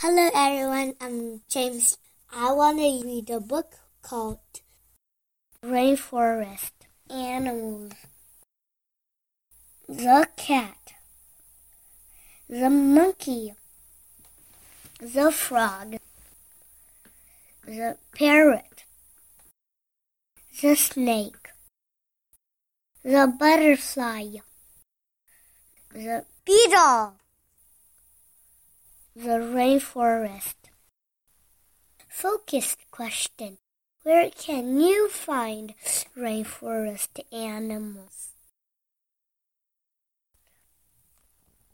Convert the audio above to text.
Hello everyone, I'm James. I want to read a book called Rainforest Animals. The cat, the monkey, the frog, the parrot, the snake, the butterfly, the beetle the rainforest. Focused question. Where can you find rainforest animals?